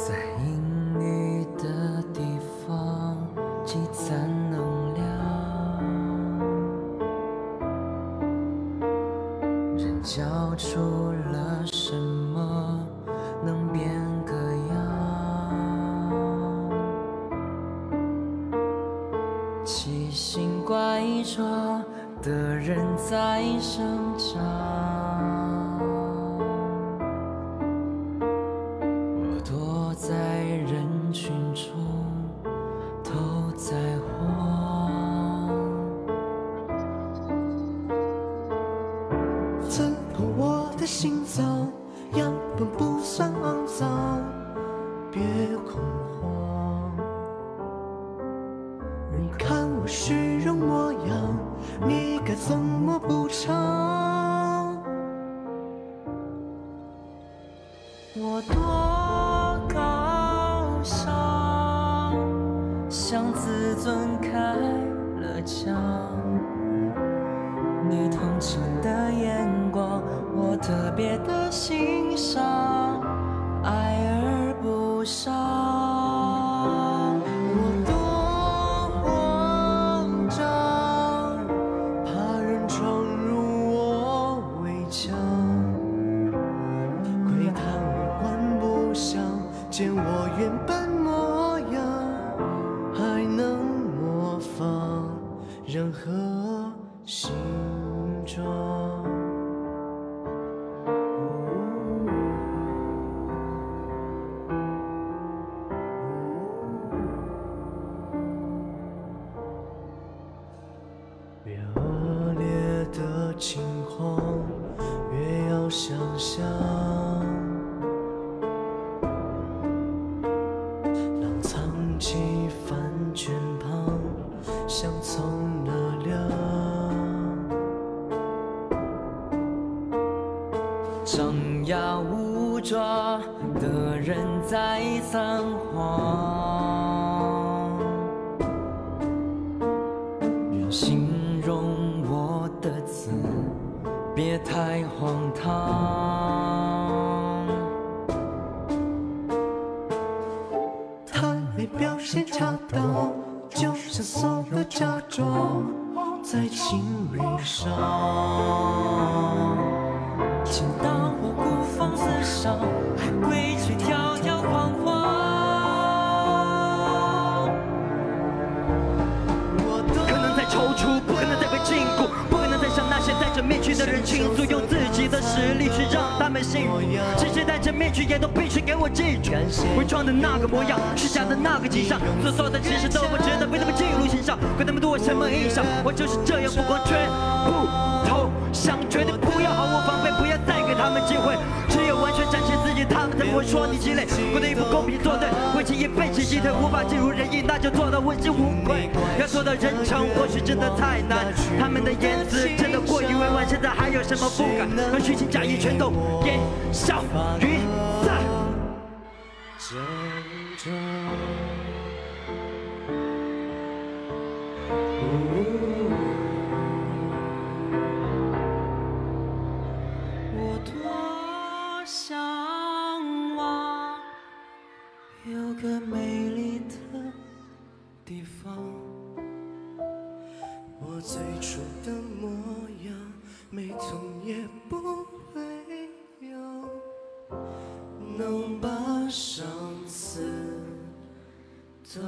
在阴雨的地方积攒能量人交出了什么能变个样？奇形怪状的人在生长。的心脏，样本不算肮脏，别恐慌。你看我虚荣模样，你该怎么补偿？我多高尚，向自尊开了枪。特别的欣赏，爱而不伤。我多慌张，怕人闯入我围墙。窥探五官不详，见我原本模样，还能模仿任何形状。情况，越要想象。狼藏起饭圈旁，像从了亮。张牙舞爪的人在撒谎，的字别太荒唐。他没表现恰当，就像所有假装在情侣上。请当我孤芳自赏，还归去条条框框。去的人倾诉，用自己的实力去让他们幸福。这些戴着面具也都必须给我记住，伪装的那个模样，虚假的那个景象，所做的其实都不值得被他们记录心上。管他们对我什么印象，我就是这样不光绝不投降，绝对不要毫无防备，不要会说你鸡肋。过得一副公平作对，为情一辈子击退，无法进入人意，那就做到问心无愧。要做到人诚，或许真的太难。他们的言辞真的过于委婉，现在还有什么不敢？让虚情假意全都烟消云散。个美丽的地方。我最初的模样，没痛也不会有，能把伤刺都